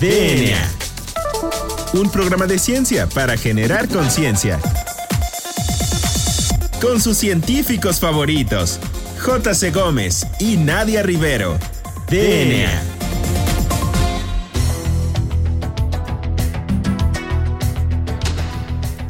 DNA. Un programa de ciencia para generar conciencia. Con sus científicos favoritos, J.C. Gómez y Nadia Rivero. DNA.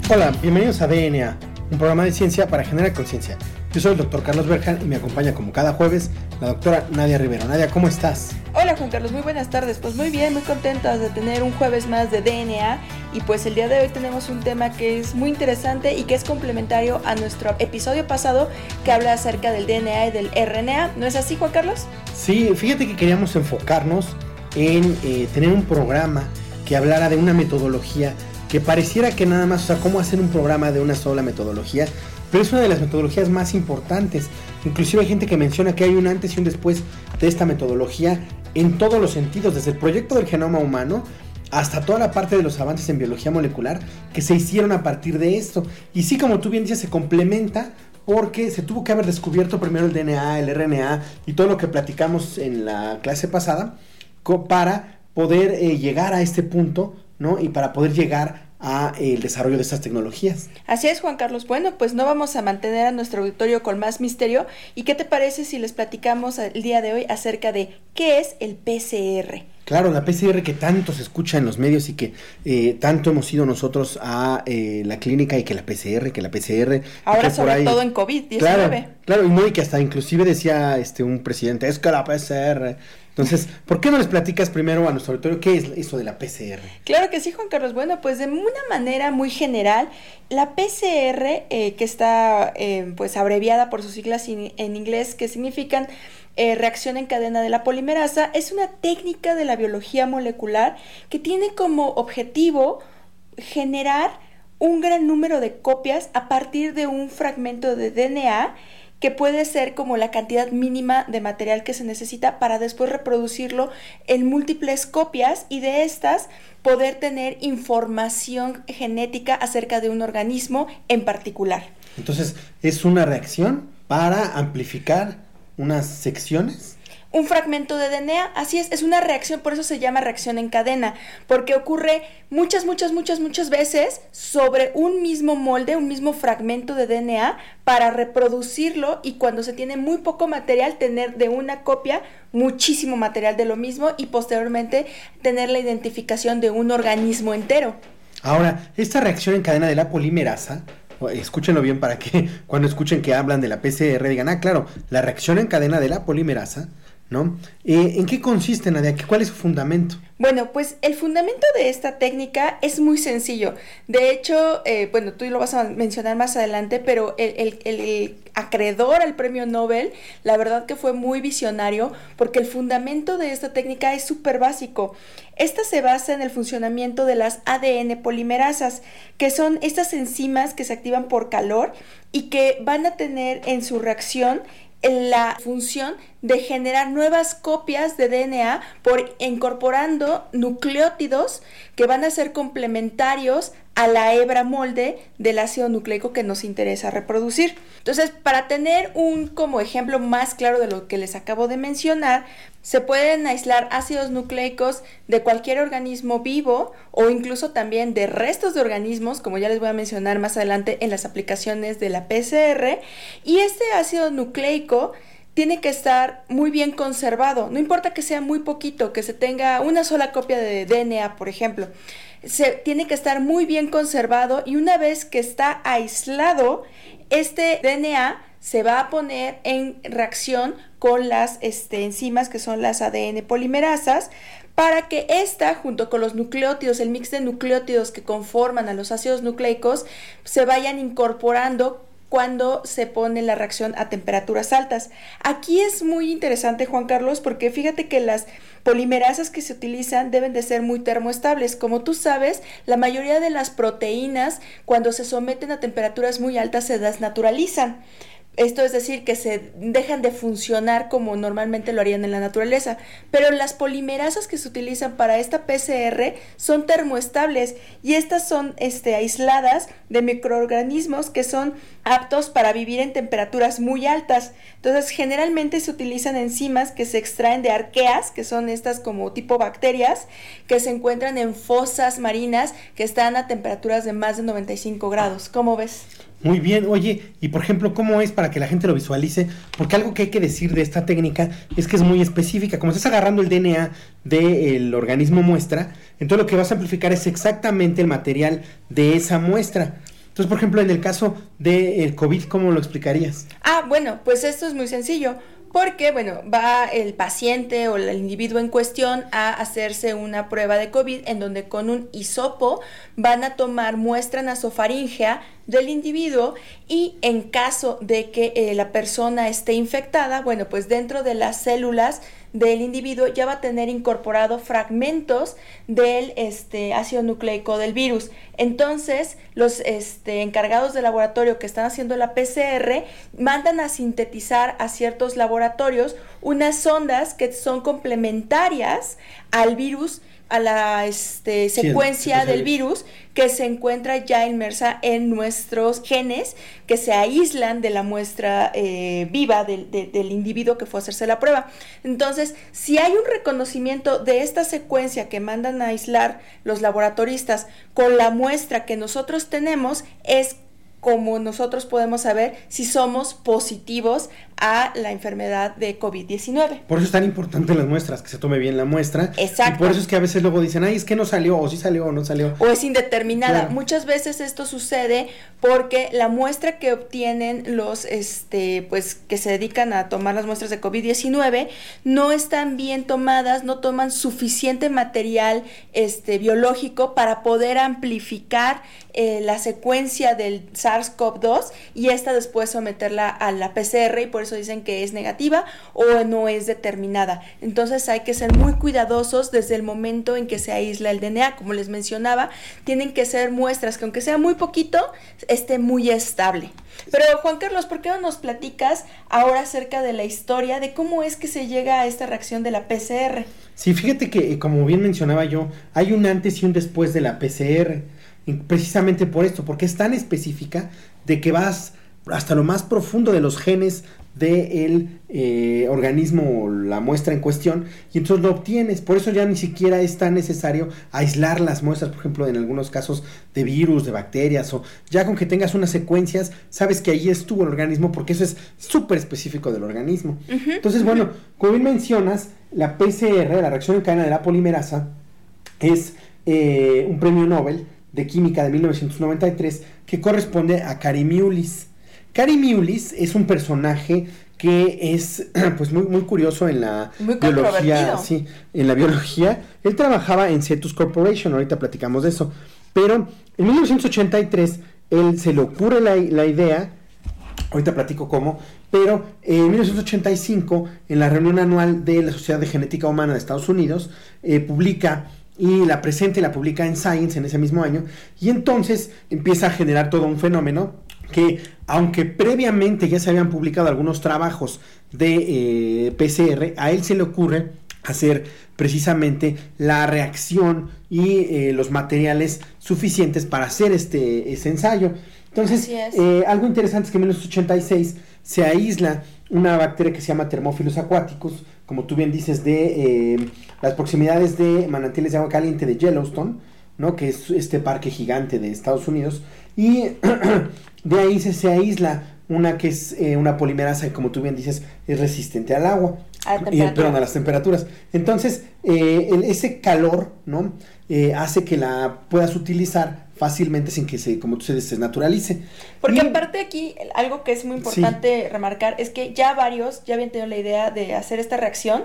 Hola, bienvenidos a DNA, un programa de ciencia para generar conciencia. Yo soy el doctor Carlos Berjan y me acompaña como cada jueves la doctora Nadia Rivero. Nadia, ¿cómo estás? Hola Juan Carlos, muy buenas tardes. Pues muy bien, muy contentas de tener un jueves más de DNA y pues el día de hoy tenemos un tema que es muy interesante y que es complementario a nuestro episodio pasado que habla acerca del DNA y del RNA. ¿No es así Juan Carlos? Sí, fíjate que queríamos enfocarnos en eh, tener un programa que hablara de una metodología que pareciera que nada más, o sea, cómo hacer un programa de una sola metodología, pero es una de las metodologías más importantes. Inclusive hay gente que menciona que hay un antes y un después de esta metodología en todos los sentidos, desde el proyecto del genoma humano hasta toda la parte de los avances en biología molecular que se hicieron a partir de esto. Y sí, como tú bien dices, se complementa porque se tuvo que haber descubierto primero el DNA, el RNA y todo lo que platicamos en la clase pasada para poder eh, llegar a este punto ¿no? Y para poder llegar a el desarrollo de estas tecnologías. Así es, Juan Carlos. Bueno, pues no vamos a mantener a nuestro auditorio con más misterio. ¿Y qué te parece si les platicamos el día de hoy acerca de qué es el PCR? Claro, la PCR que tanto se escucha en los medios y que eh, tanto hemos ido nosotros a eh, la clínica y que la PCR, que la PCR. Ahora sobre todo en COVID-19. Claro, claro, y no, y que hasta inclusive decía este un presidente, es que la PCR entonces, ¿por qué no les platicas primero a nuestro auditorio qué es eso de la PCR? Claro que sí, Juan Carlos. Bueno, pues de una manera muy general, la PCR, eh, que está eh, pues abreviada por sus siglas en inglés, que significan eh, reacción en cadena de la polimerasa, es una técnica de la biología molecular que tiene como objetivo generar un gran número de copias a partir de un fragmento de DNA que puede ser como la cantidad mínima de material que se necesita para después reproducirlo en múltiples copias y de estas poder tener información genética acerca de un organismo en particular. Entonces, ¿es una reacción para amplificar unas secciones? Un fragmento de DNA. Así es, es una reacción, por eso se llama reacción en cadena, porque ocurre muchas, muchas, muchas, muchas veces sobre un mismo molde, un mismo fragmento de DNA para reproducirlo y cuando se tiene muy poco material, tener de una copia muchísimo material de lo mismo y posteriormente tener la identificación de un organismo entero. Ahora, esta reacción en cadena de la polimerasa escúchenlo bien para que cuando escuchen que hablan de la PCR digan, ah, claro, la reacción en cadena de la polimerasa ¿no? Eh, ¿En qué consiste, Nadia? ¿Cuál es su fundamento? Bueno, pues el fundamento de esta técnica es muy sencillo. De hecho, eh, bueno, tú lo vas a mencionar más adelante, pero el, acreedor al premio Nobel, la verdad que fue muy visionario, porque el fundamento de esta técnica es súper básico. Esta se basa en el funcionamiento de las ADN polimerasas, que son estas enzimas que se activan por calor y que van a tener en su reacción la función de generar nuevas copias de DNA por incorporando nucleótidos que van a ser complementarios a la hebra molde del ácido nucleico que nos interesa reproducir. Entonces, para tener un como ejemplo más claro de lo que les acabo de mencionar, se pueden aislar ácidos nucleicos de cualquier organismo vivo o incluso también de restos de organismos, como ya les voy a mencionar más adelante en las aplicaciones de la PCR, y este ácido nucleico tiene que estar muy bien conservado. No importa que sea muy poquito, que se tenga una sola copia de DNA, por ejemplo. Se tiene que estar muy bien conservado y una vez que está aislado, este DNA se va a poner en reacción con las este, enzimas que son las ADN polimerasas para que esta, junto con los nucleótidos, el mix de nucleótidos que conforman a los ácidos nucleicos, se vayan incorporando cuando se pone la reacción a temperaturas altas. Aquí es muy interesante, Juan Carlos, porque fíjate que las polimerasas que se utilizan deben de ser muy termoestables. Como tú sabes, la mayoría de las proteínas, cuando se someten a temperaturas muy altas, se desnaturalizan. Esto es decir, que se dejan de funcionar como normalmente lo harían en la naturaleza. Pero las polimerasas que se utilizan para esta PCR son termoestables y estas son este, aisladas de microorganismos que son aptos para vivir en temperaturas muy altas. Entonces, generalmente se utilizan enzimas que se extraen de arqueas, que son estas como tipo bacterias, que se encuentran en fosas marinas que están a temperaturas de más de 95 grados. ¿Cómo ves? Muy bien, oye, y por ejemplo, ¿cómo es para que la gente lo visualice? Porque algo que hay que decir de esta técnica es que es muy específica. Como estás agarrando el DNA del organismo muestra, entonces lo que vas a amplificar es exactamente el material de esa muestra. Entonces, por ejemplo, en el caso del COVID, ¿cómo lo explicarías? Ah, bueno, pues esto es muy sencillo. Porque, bueno, va el paciente o el individuo en cuestión a hacerse una prueba de COVID en donde con un hisopo van a tomar muestra nasofaringea del individuo y en caso de que eh, la persona esté infectada, bueno, pues dentro de las células del individuo ya va a tener incorporado fragmentos del este, ácido nucleico del virus. Entonces, los este, encargados del laboratorio que están haciendo la PCR mandan a sintetizar a ciertos laboratorios unas ondas que son complementarias al virus a la este, secuencia del virus que se encuentra ya inmersa en nuestros genes que se aíslan de la muestra eh, viva del, del individuo que fue a hacerse la prueba. Entonces, si hay un reconocimiento de esta secuencia que mandan a aislar los laboratoristas con la muestra que nosotros tenemos, es como nosotros podemos saber si somos positivos a la enfermedad de COVID-19. Por eso es tan importante las muestras, que se tome bien la muestra. Exacto. Y por eso es que a veces luego dicen, ay, es que no salió, o sí salió, o no salió. O es indeterminada. Muchas veces esto sucede porque la muestra que obtienen los, este, pues, que se dedican a tomar las muestras de COVID-19 no están bien tomadas, no toman suficiente material, este, biológico para poder amplificar eh, la secuencia del SARS-CoV-2 y esta después someterla a la PCR y por eso dicen que es negativa o no es determinada. Entonces hay que ser muy cuidadosos desde el momento en que se aísla el DNA. Como les mencionaba, tienen que ser muestras que aunque sea muy poquito, esté muy estable. Pero Juan Carlos, ¿por qué no nos platicas ahora acerca de la historia de cómo es que se llega a esta reacción de la PCR? Sí, fíjate que como bien mencionaba yo, hay un antes y un después de la PCR. Precisamente por esto, porque es tan específica de que vas hasta lo más profundo de los genes del eh, organismo o la muestra en cuestión y entonces lo obtienes. Por eso ya ni siquiera es tan necesario aislar las muestras, por ejemplo, en algunos casos de virus, de bacterias o ya con que tengas unas secuencias, sabes que ahí estuvo el organismo porque eso es súper específico del organismo. entonces, bueno, como bien mencionas, la PCR, la reacción en cadena de la polimerasa, es eh, un premio Nobel de Química de 1993 que corresponde a Mullis. Cary Mullis es un personaje que es pues muy, muy curioso en la biología, sí, en la biología. Él trabajaba en Cetus Corporation, ahorita platicamos de eso, pero en 1983 él se le ocurre la, idea, ahorita platico cómo, pero en 1985 en la reunión anual de la Sociedad de Genética Humana de Estados Unidos eh, publica y la presenta y la publica en Science en ese mismo año y entonces empieza a generar todo un fenómeno que aunque previamente ya se habían publicado algunos trabajos de eh, PCR, a él se le ocurre hacer precisamente la reacción y eh, los materiales suficientes para hacer este, ensayo. Entonces, eh, algo interesante es que en 1986 se aísla una bacteria que se llama Thermophilus aquaticus, como tú bien dices, de las proximidades de manantiales de agua caliente de Yellowstone, ¿no? que es este parque gigante de Estados Unidos, y de ahí se, se aísla una que es eh, una polimerasa, como tú bien dices, es resistente al agua. A y, perdón, a las temperaturas. Entonces, eh, ese calor, ¿no? Eh, hace que la puedas utilizar fácilmente sin que se, como tú dices, se naturalice. Porque aparte aquí, algo que es muy importante remarcar es que ya varios ya habían tenido la idea de hacer esta reacción,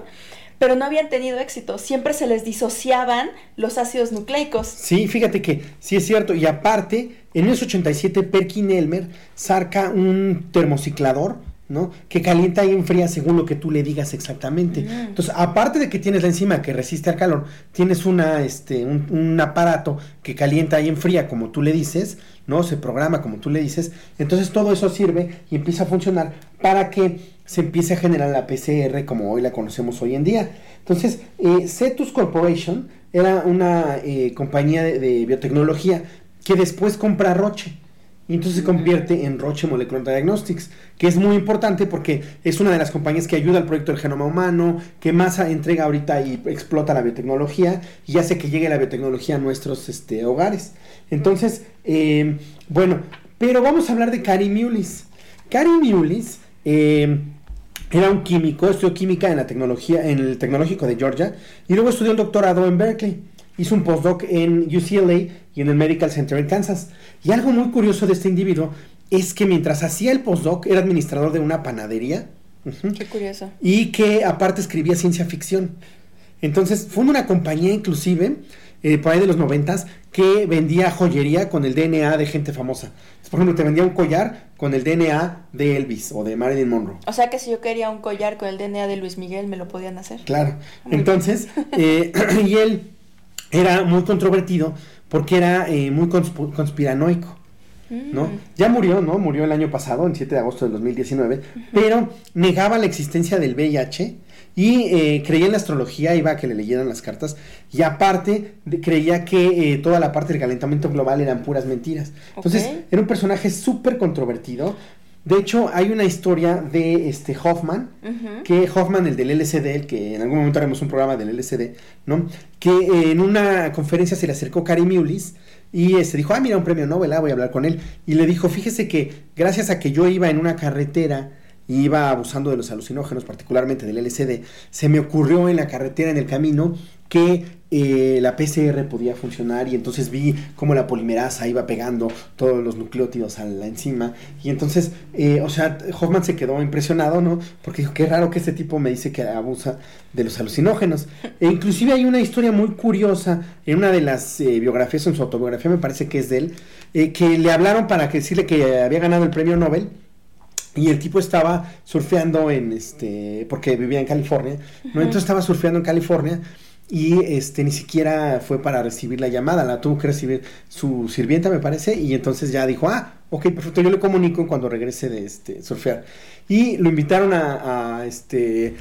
pero no habían tenido éxito. Siempre se les disociaban los ácidos nucleicos. Sí, fíjate que sí es cierto. Y aparte, en el 87 Perkin Elmer saca un termociclador, ¿no? Que calienta y enfría según lo que tú le digas exactamente. Mm. Entonces, aparte de que tienes la enzima que resiste al calor, tienes una, este, un, un, aparato que calienta y enfría como tú le dices, ¿no? Se programa como tú le dices. Entonces todo eso sirve y empieza a funcionar para que se empiece a generar la PCR como hoy la conocemos hoy en día. Entonces, eh, Cetus Corporation era una eh, compañía de, biotecnología que después compra Roche. Y entonces se convierte en Roche Molecular Diagnostics, que es muy importante porque es una de las compañías que ayuda al proyecto del genoma humano, que más entrega ahorita y explota la biotecnología y hace que llegue la biotecnología a nuestros este, hogares. Entonces, eh, bueno, pero vamos a hablar de Cary Mullis. Cary Mullis eh, era un químico, estudió química en la tecnología, en el tecnológico de Georgia, y luego estudió el doctorado en Berkeley. Hizo un postdoc en UCLA y en el Medical Center en Kansas. Y algo muy curioso de este individuo es que mientras hacía el postdoc era administrador de una panadería. Qué curioso. Y que aparte escribía ciencia ficción. Entonces, fue una compañía inclusive, eh, por ahí de los noventas, que vendía joyería con el DNA de gente famosa. Por ejemplo, te vendía un collar con el DNA de Elvis o de Marilyn Monroe. O sea que si yo quería un collar con el DNA de Luis Miguel, me lo podían hacer. Claro. Entonces, eh, y él era muy controvertido porque era eh, muy conspiranoico. ¿no? Mm. Ya murió, ¿no? Murió el año pasado, el 7 de agosto del 2019, pero negaba la existencia del VIH y eh, creía en la astrología, iba a que le leyeran las cartas. Y aparte, creía que eh, toda la parte del calentamiento global eran puras mentiras. Entonces, era un personaje súper controvertido. De hecho, hay una historia de este Hoffman, que Hoffman, el del LCD, el que en algún momento haremos un programa del LCD, ¿no? Que eh, en una conferencia se le acercó Cary Mullis y se este, dijo, ah, mira, un premio Nobel, ah, voy a hablar con él. Y le dijo, fíjese que gracias a que yo iba en una carretera iba abusando de los alucinógenos, particularmente del LSD, se me ocurrió en la carretera, en el camino, que eh, la PCR podía funcionar y entonces vi cómo la polimerasa iba pegando todos los nucleótidos a la enzima y entonces, eh, o sea, Hoffman se quedó impresionado, ¿no? Porque dijo, qué raro que este tipo me dice que abusa de los alucinógenos. E inclusive hay una historia muy curiosa en una de las eh, biografías, en su autobiografía me parece que es de él, que le hablaron para decirle que había ganado el premio Nobel y el tipo estaba surfeando en este, porque vivía en California, ¿no? Entonces estaba surfeando en California y este ni siquiera fue para recibir la llamada, la tuvo que recibir su sirvienta, me parece, y entonces ya dijo, ah, ok, perfecto, yo le comunico cuando regrese de este surfear. Y lo invitaron a, este,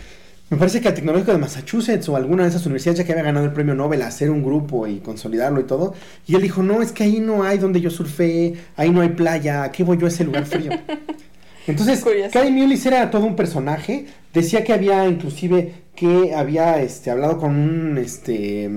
me parece que al Tecnológico de Massachusetts o alguna de esas universidades ya que había ganado el premio Nobel a hacer un grupo y consolidarlo y todo. Y él dijo, no, es que ahí no hay donde yo surfeé, ahí no hay playa, ¿a qué voy yo a ese lugar frío? Entonces, Cary Mullis era todo un personaje. Decía que había inclusive que había este, hablado con un este,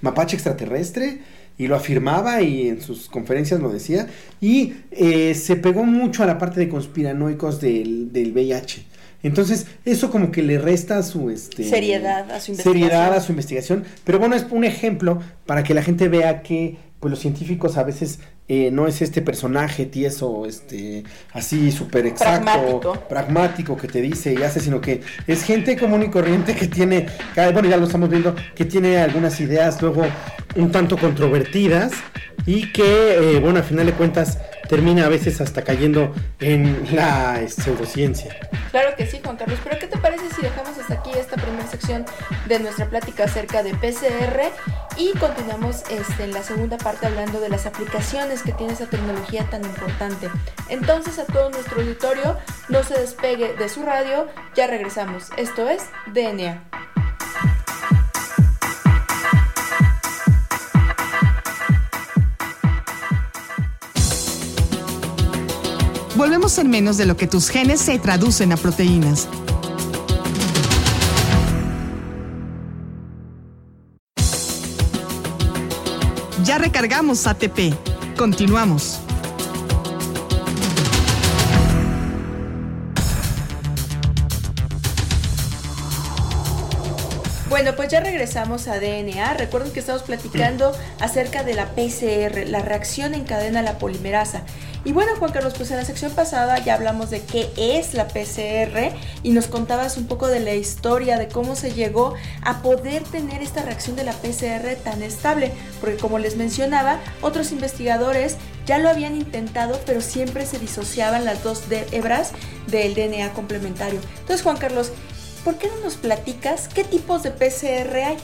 mapache extraterrestre y lo afirmaba y en sus conferencias lo decía. Y eh, se pegó mucho a la parte de conspiranoicos del, del VIH. Entonces, eso como que le resta su este, seriedad a su investigación. Seriedad a su investigación. Pero bueno, es un ejemplo para que la gente vea que pues los científicos a veces eh, no es este personaje tieso, este, así súper exacto, pragmático. que te dice y hace, sino que es gente común y corriente que tiene, bueno, ya lo estamos viendo, que tiene algunas ideas luego un tanto controvertidas y que, eh, bueno, al final de cuentas termina a veces hasta cayendo en la pseudociencia. Claro que sí, Juan Carlos, pero ¿qué te parece si dejamos hasta aquí esta primera sección de nuestra plática acerca de PCR y continuamos este, en la segunda parte hablando de las aplicaciones que tiene esa tecnología tan importante? Entonces a todo nuestro auditorio, no se despegue de su radio, ya regresamos. Esto es DNA. Volvemos en menos de lo que tus genes se traducen a proteínas. Ya recargamos ATP. Continuamos. Bueno, pues ya regresamos a DNA. Recuerden que estamos platicando acerca de la PCR, la reacción en cadena a la polimerasa. Y bueno, Juan Carlos, pues en la sección pasada ya hablamos de qué es la PCR y nos contabas un poco de la historia, de cómo se llegó a poder tener esta reacción de la PCR tan estable, porque como les mencionaba, otros investigadores ya lo habían intentado, pero siempre se disociaban las dos hebras del DNA complementario. Entonces, Juan Carlos, ¿por qué no nos platicas qué tipos de PCR hay?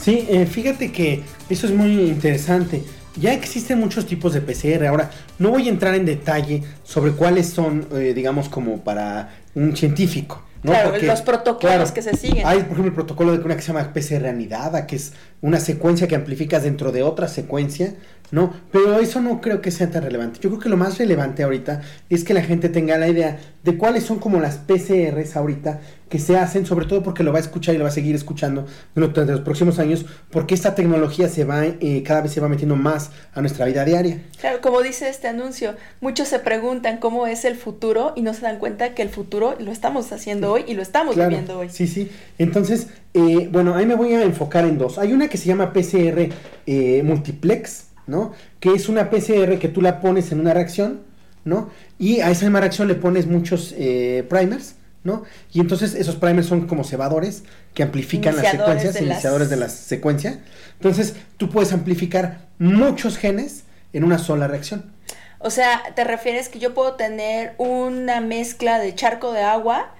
Sí, eh, fíjate que eso es muy interesante ya existen muchos tipos de PCR. Ahora, no voy a entrar en detalle sobre cuáles son, eh, digamos, como para un científico. ¿no? Claro, Porque, los protocolos claro, que se siguen. Hay, por ejemplo, el protocolo de una que se llama PCR anidada, que es una secuencia que amplificas dentro de otra secuencia, ¿no? Pero eso no creo que sea tan relevante. Yo creo que lo más relevante ahorita es que la gente tenga la idea de cuáles son como las PCRs ahorita que se hacen, sobre todo porque lo va a escuchar y lo va a seguir escuchando durante los próximos años, porque esta tecnología se va, eh, cada vez se va metiendo más a nuestra vida diaria. Claro, como dice este anuncio, muchos se preguntan cómo es el futuro y no se dan cuenta que el futuro lo estamos haciendo hoy y lo estamos Claro, viviendo hoy. Sí, sí. Entonces, eh, bueno, ahí me voy a enfocar en dos. Hay una que se llama PCR eh, multiplex, ¿no? Que es una PCR que tú la pones en una reacción, ¿no? Y a esa misma reacción le pones muchos eh, primers, ¿no? Y entonces esos primers son como cebadores que amplifican las secuencias, de las- iniciadores de la secuencia. Entonces, tú puedes amplificar muchos genes en una sola reacción. O sea, te refieres que yo puedo tener una mezcla de charco de agua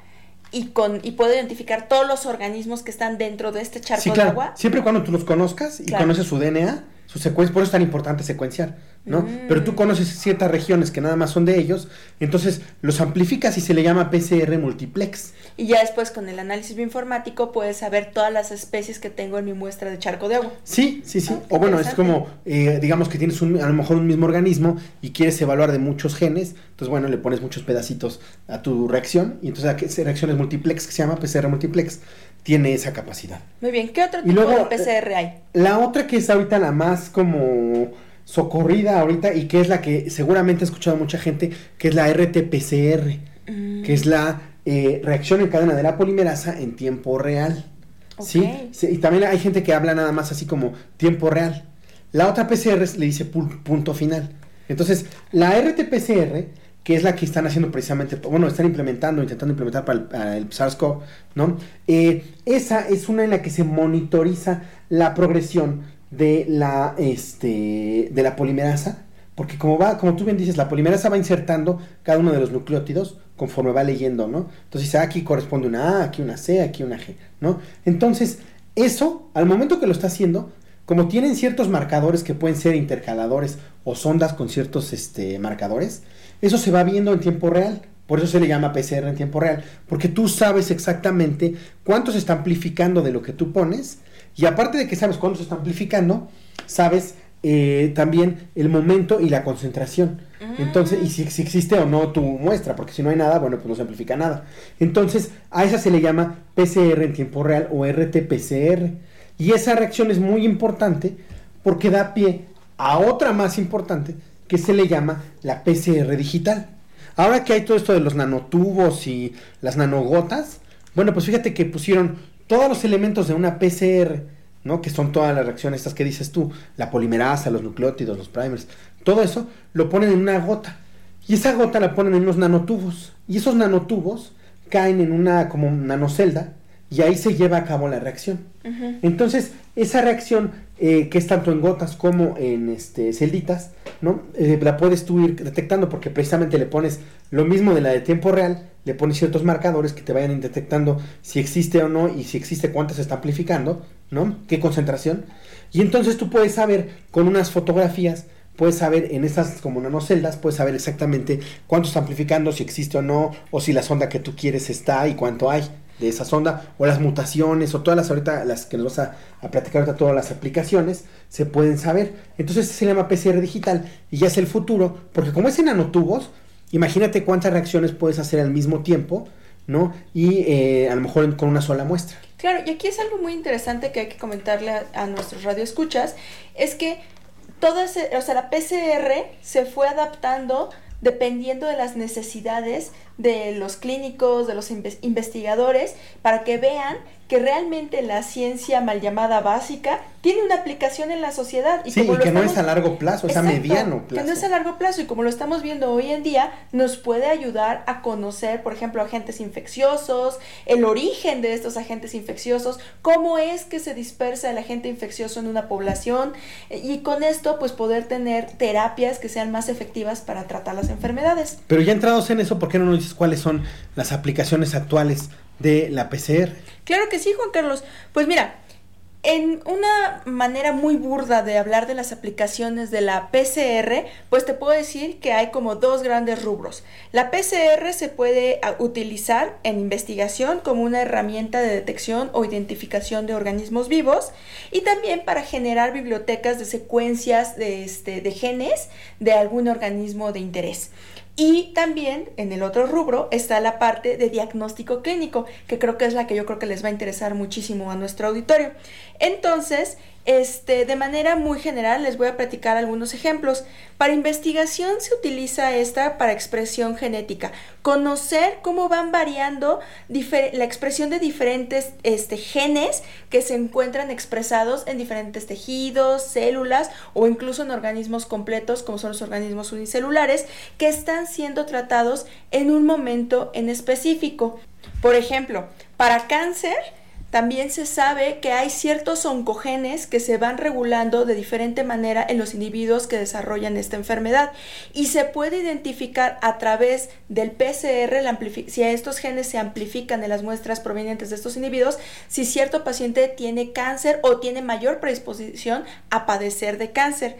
y con y puedo identificar todos los organismos que están dentro de este charco Sí, de agua. Siempre y cuando tú los conozcas y Claro. conoces su DNA, su secuencia, por eso es tan importante secuenciar, ¿no? Mm. Pero tú conoces ciertas regiones que nada más son de ellos, entonces los amplificas y se le llama PCR multiplex. Y ya después con el análisis bioinformático puedes saber todas las especies que tengo en mi muestra de charco de agua. Sí, sí, sí. Ah, o bueno, es como, eh, digamos que tienes un, a lo mejor un mismo organismo y quieres evaluar de muchos genes, entonces bueno, le pones muchos pedacitos a tu reacción y entonces a que esa reacción es multiplex, que se llama PCR multiplex, tiene esa capacidad. Muy bien, ¿qué otro tipo luego, de PCR hay? La otra que es ahorita la más como socorrida ahorita y que es la que seguramente ha escuchado mucha gente, que es la RT-PCR, Mm, que es la eh, reacción en cadena de la polimerasa en tiempo real. ¿sí? Y también hay gente que habla nada más así como tiempo real. La otra PCR le dice pu- punto final. Entonces, la RT-PCR, que es la que están haciendo precisamente, bueno, están implementando, intentando implementar para el, para el SARS-CoV, ¿no? Eh, esa es una en la que se monitoriza la progresión de la, este, de la polimerasa, porque como va, como tú bien dices, la polimerasa va insertando cada uno de los nucleótidos conforme va leyendo, ¿no? Entonces ah, aquí corresponde una A, aquí una C, aquí una G, ¿no? Entonces, eso, al momento que lo está haciendo, como tienen ciertos marcadores que pueden ser intercaladores o sondas con ciertos este, marcadores, eso se va viendo en tiempo real. Por eso se le llama PCR en tiempo real, porque tú sabes exactamente cuánto se está amplificando de lo que tú pones, y aparte de que sabes cuánto se está amplificando, sabes eh, también el momento y la concentración. Entonces, y si, si existe o no tu muestra, porque si no hay nada, bueno, pues no se amplifica nada. Entonces, a esa se le llama PCR en tiempo real o RT-PCR. Y esa reacción es muy importante porque da pie a otra más importante que se le llama la PCR digital. Ahora que hay todo esto de los nanotubos y las nanogotas, bueno, pues fíjate que pusieron todos los elementos de una PCR, ¿no? Que son todas las reacciones estas que dices tú, la polimerasa, los nucleótidos, los primers, todo eso lo ponen en una gota. Y esa gota la ponen en unos nanotubos. Y esos nanotubos caen en una como nanocelda y ahí se lleva a cabo la reacción. Entonces, esa reacción, eh, que es tanto en gotas como en este, celditas, ¿no? Eh, la puedes tú ir detectando porque precisamente le pones lo mismo de la de tiempo real, le pones ciertos marcadores que te vayan detectando si existe o no y si existe cuánto se está amplificando, ¿no? ¿Qué concentración? Y entonces tú puedes saber con unas fotografías, puedes saber en esas como nanoceldas, puedes saber exactamente cuánto está amplificando, si existe o no, o si la sonda que tú quieres está y cuánto hay de esa sonda, o las mutaciones, o todas las ahorita, las que nos vas a, platicar ahorita, todas las aplicaciones, se pueden saber. Entonces se llama PCR digital y ya es el futuro, porque como es en nanotubos, imagínate cuántas reacciones puedes hacer al mismo tiempo, ¿no? Y eh, a lo mejor con una sola muestra. Claro, y aquí es algo muy interesante que hay que comentarle a, nuestros radioescuchas, es que toda ese- o sea, la PCR se fue adaptando dependiendo de las necesidades de los clínicos, de los inves- investigadores, para que vean que realmente la ciencia mal llamada básica tiene una aplicación en la sociedad. sí, como y lo que no es a largo plazo, es a mediano plazo. Que no es a largo plazo y como lo estamos viendo hoy en día, nos puede ayudar a conocer, por ejemplo, agentes infecciosos, el origen de estos agentes infecciosos, cómo es que se dispersa el agente infeccioso en una población eh, y con esto pues poder tener terapias que sean más efectivas para tratar las enfermedades. Pero ya entrados en eso, ¿por qué no nos dices cuáles son las aplicaciones actuales de la PCR? Claro que sí, Juan Carlos. Pues mira, En una manera muy burda de hablar de las aplicaciones de la PCR, pues te puedo decir que hay como dos grandes rubros. La PCR se puede ah, utilizar en investigación como una herramienta de detección o identificación de organismos vivos y también para generar bibliotecas de secuencias de, este, de genes de algún organismo de interés. Y también en el otro rubro está la parte de diagnóstico clínico, que creo que es la que yo creo que les va a interesar muchísimo a nuestro auditorio. Entonces, este, de manera muy general les voy a platicar algunos ejemplos. Para investigación se utiliza esta para expresión genética, conocer cómo van variando la expresión de diferentes este, genes que se encuentran expresados en diferentes tejidos, células o incluso en organismos completos como son los organismos unicelulares que están siendo tratados en un momento en específico. Por ejemplo, para cáncer, también se sabe que hay ciertos oncogenes que se van regulando de diferente manera en los individuos que desarrollan esta enfermedad y se puede identificar a través del PCR si estos genes se amplifican en las muestras provenientes de estos individuos, si cierto paciente tiene cáncer o tiene mayor predisposición a padecer de cáncer.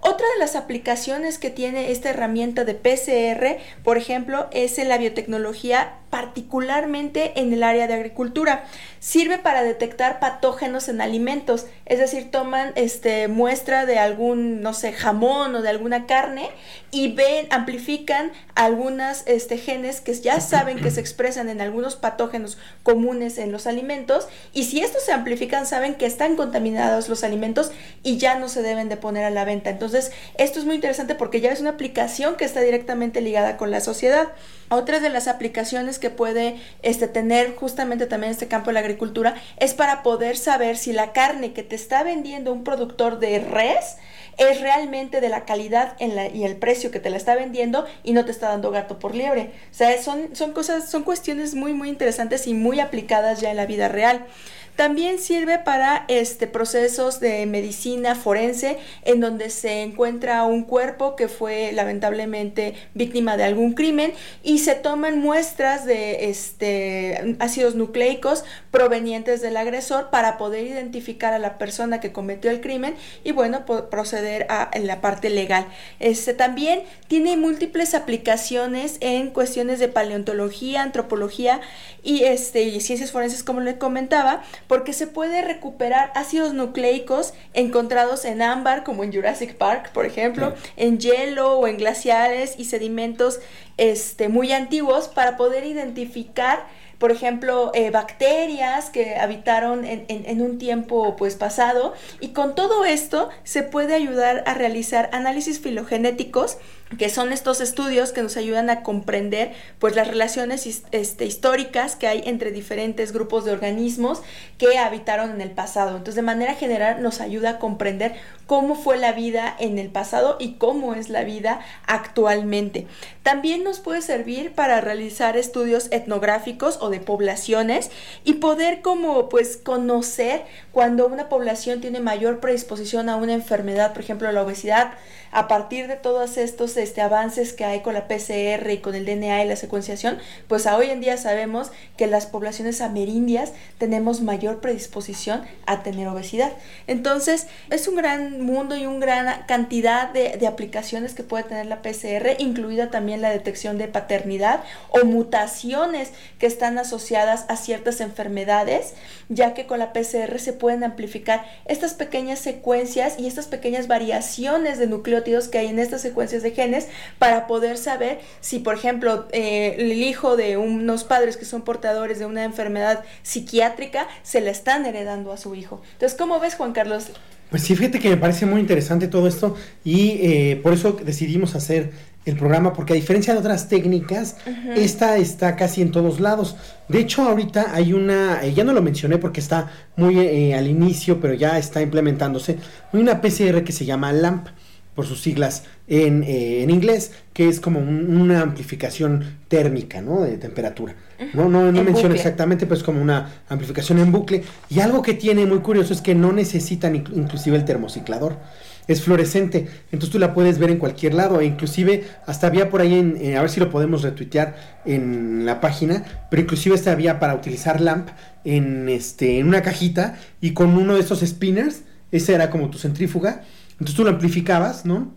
Otra de las aplicaciones que tiene esta herramienta de PCR, por ejemplo, es en la biotecnología particularmente en el área de agricultura. Sirve para detectar patógenos en alimentos, es decir, toman este, muestra de algún, no sé, jamón o de alguna carne y ven, amplifican algunas este, genes que ya saben que se expresan en algunos patógenos comunes en los alimentos y si estos se amplifican saben que están contaminados los alimentos y ya no se deben de poner a la venta. Entonces, esto es muy interesante porque ya es una aplicación que está directamente ligada con la sociedad. Otra de las aplicaciones que puede este, tener justamente también este campo de la agricultura es para poder saber si la carne que te está vendiendo un productor de res es realmente de la calidad en la, y el precio que te la está vendiendo y no te está dando gato por liebre. O sea, son, son cosas, son cuestiones muy, muy interesantes y muy aplicadas ya en la vida real. También sirve para este, procesos de medicina forense en donde se encuentra un cuerpo que fue lamentablemente víctima de algún crimen y se toman muestras de este, ácidos nucleicos provenientes del agresor para poder identificar a la persona que cometió el crimen y bueno, proceder a la parte legal. Este, también tiene múltiples aplicaciones en cuestiones de paleontología, antropología y, este, ciencias forenses como le comentaba porque se puede recuperar ácidos nucleicos encontrados en ámbar, como en Jurassic Park, por ejemplo, en hielo o en glaciares y sedimentos este, muy antiguos para poder identificar por ejemplo, eh, bacterias que habitaron en, en, un tiempo pues pasado. Y con todo esto se puede ayudar a realizar análisis filogenéticos que son estos estudios que nos ayudan a comprender pues las relaciones este, históricas que hay entre diferentes grupos de organismos que habitaron en el pasado. Entonces, de manera general nos ayuda a comprender cómo fue la vida en el pasado y cómo es la vida actualmente. También nos puede servir para realizar estudios etnográficos o de poblaciones y poder como pues conocer cuando una población tiene mayor predisposición a una enfermedad, por ejemplo, la obesidad, a partir de todos estos este, avances que hay con la PCR y con el DNA y la secuenciación, pues a hoy en día sabemos que las poblaciones amerindias tenemos mayor predisposición a tener obesidad. Entonces, es un gran mundo y una gran cantidad de, de aplicaciones que puede tener la PCR, incluida también la detección de paternidad o mutaciones que están asociadas a ciertas enfermedades, ya que con la PCR se pueden amplificar estas pequeñas secuencias y estas pequeñas variaciones de nucleótidos que hay en estas secuencias de genes para poder saber si, por ejemplo, eh, el hijo de unos padres que son portadores de una enfermedad psiquiátrica se la están heredando a su hijo. Entonces, ¿cómo ves, Juan Carlos? Pues sí, fíjate que me parece muy interesante todo esto y eh, por eso decidimos hacer el programa, porque a diferencia de otras técnicas, esta está casi en todos lados. De hecho, ahorita hay una, eh, ya no lo mencioné porque está muy al inicio, pero ya está implementándose, hay una PCR que se llama LAMP por sus siglas en, eh, en inglés, que es como una amplificación térmica, ¿no? De temperatura. No, no, no menciono exactamente, pero es como una amplificación en bucle. Y algo que tiene muy curioso es que no necesitan inclusive el termociclador. es fluorescente, entonces tú la puedes ver en cualquier lado, e inclusive hasta había por ahí, en, eh, a ver si lo podemos retuitear en la página, pero inclusive esta había para utilizar LAMP en, este, en una cajita y con uno de esos spinners, ese era como tu centrífuga, entonces tú lo amplificabas, ¿no?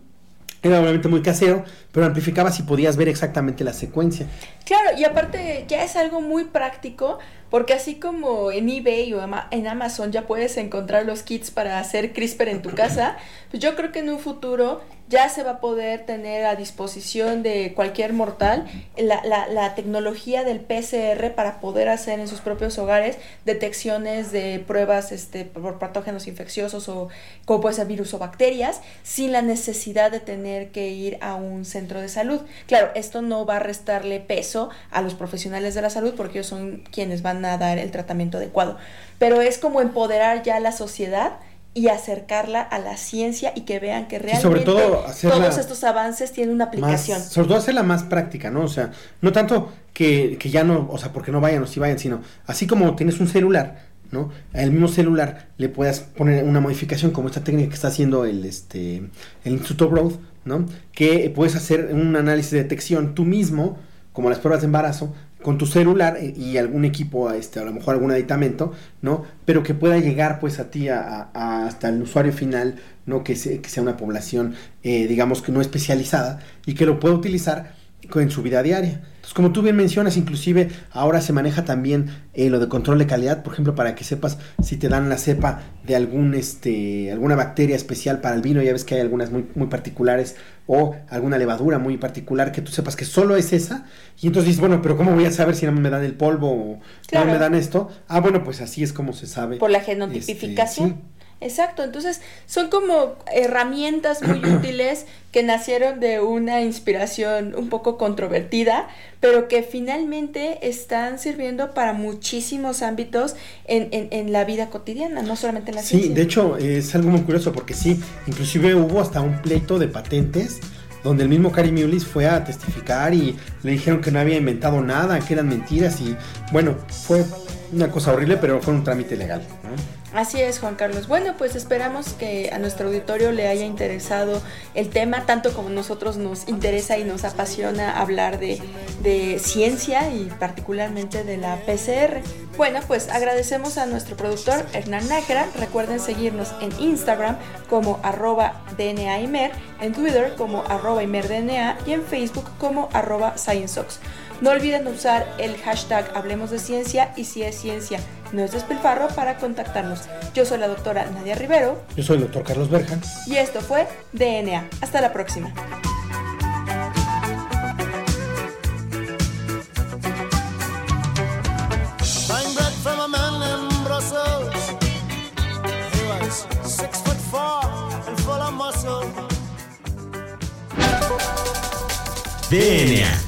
Era obviamente muy casero, pero amplificabas y podías ver exactamente la secuencia. Claro, y aparte ya es algo muy práctico porque así como en eBay o en Amazon ya puedes encontrar los kits para hacer CRISPR en tu casa, pues yo creo que en un futuro ya se va a poder tener a disposición de cualquier mortal la, la, tecnología del PCR para poder hacer en sus propios hogares detecciones de pruebas este, por patógenos infecciosos o como puede ser virus o bacterias sin la necesidad de tener que ir a un centro de salud. Claro, esto no va a restarle peso a los profesionales de la salud porque ellos son quienes van a dar el tratamiento adecuado, pero es como empoderar ya a la sociedad y acercarla a la ciencia y que vean que realmente sobre todo todos estos avances tienen una aplicación. sobre todo hacerla más práctica, ¿no? O sea, no tanto que, que, ya no, o sea, porque no vayan o si vayan, sino así como tienes un celular, ¿no? Al mismo celular le puedas poner una modificación como esta técnica que está haciendo el, este, el Instituto Broad, ¿no? Que puedes hacer un análisis de detección tú mismo, como las pruebas de embarazo, con tu celular eh, y algún equipo, este, a lo mejor algún aditamento, ¿no? Pero que pueda llegar pues a ti a, hasta el usuario final, ¿no? Que, que sea una población, eh, digamos que no especializada y que lo pueda utilizar en su vida diaria. Entonces, como tú bien mencionas, inclusive ahora se maneja también eh, lo de control de calidad, por ejemplo, para que sepas si te dan la cepa de algún, este, alguna bacteria especial para el vino, ya ves que hay algunas muy, muy particulares, o alguna levadura muy particular que tú sepas que solo es esa, y entonces dices, bueno, pero ¿cómo voy a saber si no me dan el polvo o no me dan esto? Ah, bueno, pues así es como se sabe. Por la genotipificación. Este, Exacto, entonces son como herramientas muy útiles que nacieron de una inspiración un poco controvertida, pero que finalmente están sirviendo para muchísimos ámbitos en, en, en la vida cotidiana, no solamente en la ciencia. Sí, de hecho es algo muy curioso porque sí, inclusive hubo hasta un pleito de patentes donde el mismo Cary Mullis fue a testificar y le dijeron que no había inventado nada, que eran mentiras y bueno, fue una cosa horrible, pero fue un trámite legal. Así es, Juan Carlos. Bueno, pues esperamos que a nuestro auditorio le haya interesado el tema, tanto como nosotros nos interesa y nos apasiona hablar de, de ciencia y particularmente de la PCR. Bueno, pues agradecemos a nuestro productor Hernán Nájera. Recuerden seguirnos en Instagram como arroba DNAimer, en Twitter como arroba ImerDNA y en Facebook como arroba ScienceOx. No olviden usar el hashtag Hablemos de Ciencia y si es ciencia no es despilfarro para contactarnos. Yo soy la doctora Nadia Rivero. Yo soy el doctor Carlos Berjan. Y esto fue DNA. Hasta la próxima. DNA.